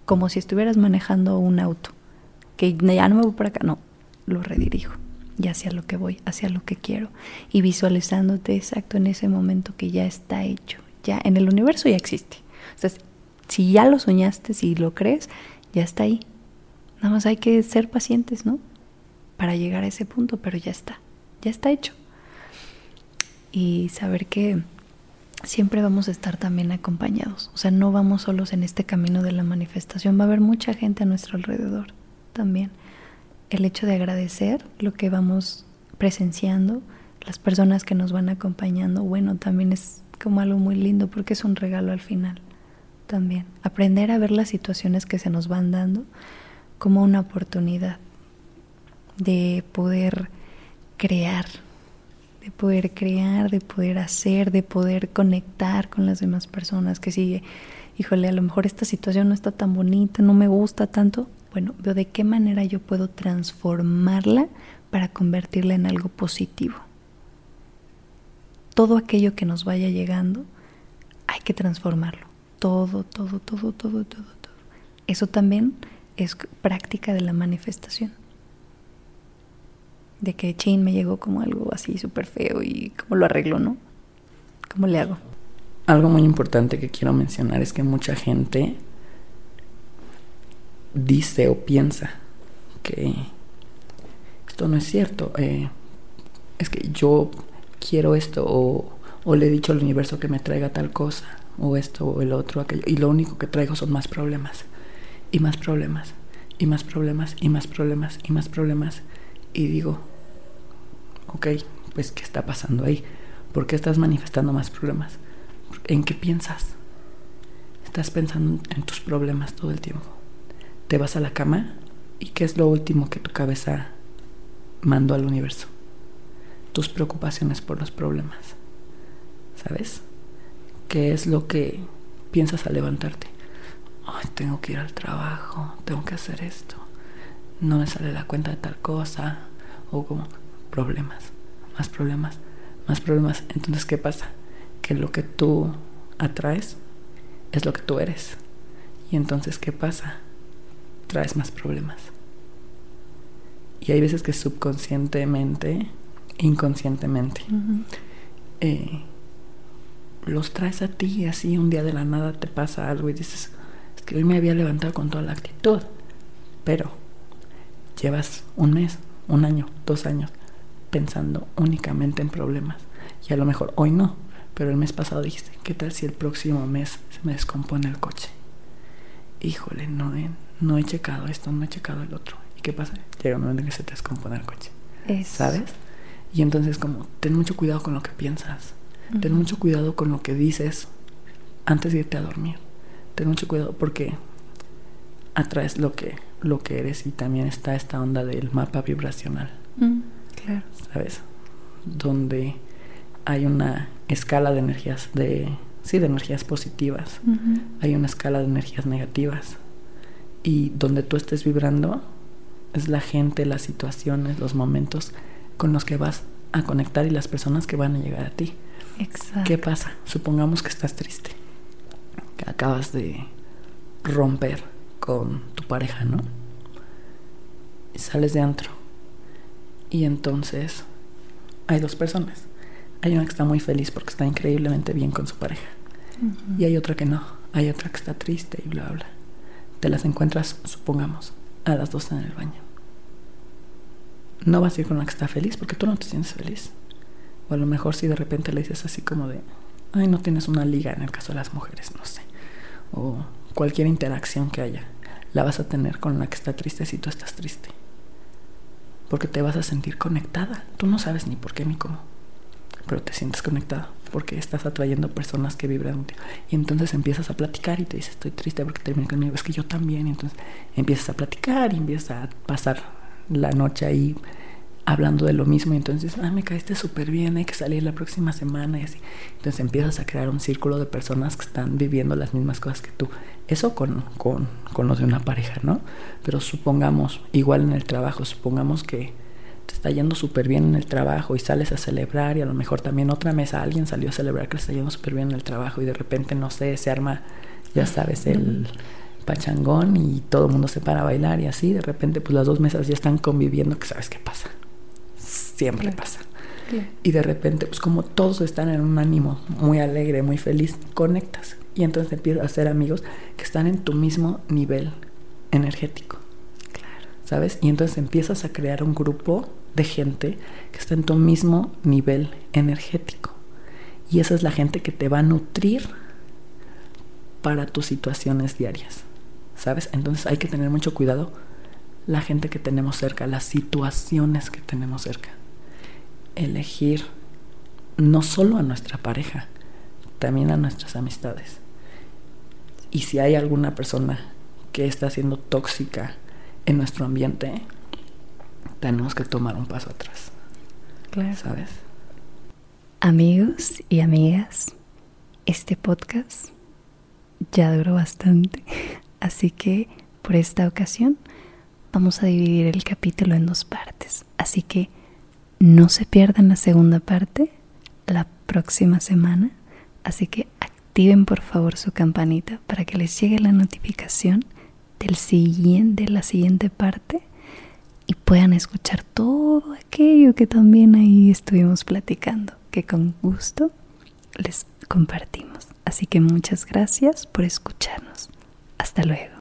Como si estuvieras manejando un auto que ya no me voy por acá, no, lo redirijo y hacia lo que voy, hacia lo que quiero y visualizándote exacto en ese momento que ya está hecho, ya en el universo ya existe. O sea, si ya lo soñaste, si lo crees, ya está ahí. Nada más hay que ser pacientes, ¿no? Para llegar a ese punto, pero ya está, ya está hecho. Y saber que siempre vamos a estar también acompañados. O sea, no vamos solos en este camino de la manifestación. Va a haber mucha gente a nuestro alrededor también. El hecho de agradecer lo que vamos presenciando, las personas que nos van acompañando, bueno, también es como algo muy lindo porque es un regalo al final también. Aprender a ver las situaciones que se nos van dando como una oportunidad de poder crear, de poder crear, de poder hacer, de poder conectar con las demás personas que sigue, híjole, a lo mejor esta situación no está tan bonita, no me gusta tanto, bueno, veo de qué manera yo puedo transformarla para convertirla en algo positivo. Todo aquello que nos vaya llegando, hay que transformarlo. Todo, todo, todo, todo, todo, todo. Eso también es práctica de la manifestación. De que Chain me llegó como algo así súper feo y cómo lo arreglo, ¿no? ¿Cómo le hago? Algo muy importante que quiero mencionar es que mucha gente dice o piensa que esto no es cierto. Eh, es que yo quiero esto o, le he dicho al universo que me traiga tal cosa o esto o el otro, aquello. Y lo único que traigo son más problemas y más problemas y más problemas y más problemas y más problemas. Y digo, ok, pues ¿qué está pasando ahí? ¿Por qué estás manifestando más problemas? ¿En qué piensas? Estás pensando en tus problemas todo el tiempo. Te vas a la cama y ¿qué es lo último que tu cabeza mandó al universo? Tus preocupaciones por los problemas. ¿Sabes? ¿Qué es lo que piensas al levantarte? Ay, tengo que ir al trabajo, tengo que hacer esto. No me sale la cuenta de tal cosa. O como problemas, más problemas, más problemas. Entonces, ¿qué pasa? Que lo que tú atraes es lo que tú eres. Y entonces, ¿qué pasa? Traes más problemas. Y hay veces que subconscientemente, inconscientemente, eh, los traes a ti y así un día de la nada te pasa algo y dices, es que hoy me había levantado con toda la actitud, pero llevas un mes, un año, dos años pensando únicamente en problemas. Y a lo mejor hoy no, pero el mes pasado dijiste, ¿qué tal si el próximo mes se me descompone el coche? Híjole, no he, no he checado esto, no he checado el otro. ¿Y qué pasa? Llega un momento en que se te descompone el coche. ¿Sabes? Y entonces como, ten mucho cuidado con lo que piensas. Ten mucho cuidado con lo que dices antes de irte a dormir. Ten mucho cuidado porque atraes lo que, lo que eres y también está esta onda del mapa vibracional. Claro. ¿Sabes? Donde hay una escala de energías de sí, de energías positivas. Hay una escala de energías negativas. Y donde tú estés vibrando es la gente, las situaciones, los momentos con los que vas a conectar y las personas que van a llegar a ti. Exacto. ¿Qué pasa? Supongamos que estás triste, que acabas de romper con tu pareja, ¿no? Y sales de antro y entonces hay dos personas. Hay una que está muy feliz porque está increíblemente bien con su pareja. Y hay otra que no. Hay otra que está triste y bla, bla. Te las encuentras, supongamos, a las dos en el baño. No vas a ir con la que está feliz porque tú no te sientes feliz. O a lo mejor si de repente le dices así como de, ay, no tienes una liga en el caso de las mujeres, no sé. O cualquier interacción que haya, la vas a tener con la que está triste si tú estás triste porque te vas a sentir conectada. Tú no sabes ni por qué ni cómo, pero te sientes conectada porque estás atrayendo personas que vibran contigo. Y entonces empiezas a platicar y te dices, estoy triste porque terminé conmigo, es que yo también. Entonces empiezas a platicar y empiezas a pasar la noche ahí hablando de lo mismo y entonces, ah, me caíste súper bien, hay que salir la próxima semana y así. Entonces empiezas a crear un círculo de personas que están viviendo las mismas cosas que tú. Eso con, con, con los de una pareja, ¿no? Pero supongamos, igual en el trabajo, supongamos que te está yendo súper bien en el trabajo y sales a celebrar y a lo mejor también otra mesa alguien salió a celebrar que le está yendo súper bien en el trabajo y de repente, no sé, se arma, ya sabes, el pachangón y todo el mundo se para a bailar y así, de repente pues las dos mesas ya están conviviendo, que sabes qué pasa siempre pasa. Y de repente, pues como todos están en un ánimo muy alegre, muy feliz, conectas. Y entonces empiezas a ser amigos que están en tu mismo nivel energético. Claro. ¿Sabes? Y entonces empiezas a crear un grupo de gente que está en tu mismo nivel energético. Y esa es la gente que te va a nutrir para tus situaciones diarias. ¿Sabes? Entonces hay que tener mucho cuidado la gente que tenemos cerca, las situaciones que tenemos cerca elegir no solo a nuestra pareja, también a nuestras amistades. Y si hay alguna persona que está siendo tóxica en nuestro ambiente, tenemos que tomar un paso atrás. Claro. ¿Sabes? Amigos y amigas, este podcast ya duró bastante, así que por esta ocasión vamos a dividir el capítulo en dos partes. Así que no se pierdan la segunda parte la próxima semana. Así que activen por favor su campanita para que les llegue la notificación del siguiente, de la siguiente parte y puedan escuchar todo aquello que también ahí estuvimos platicando, que con gusto les compartimos. Así que muchas gracias por escucharnos. Hasta luego.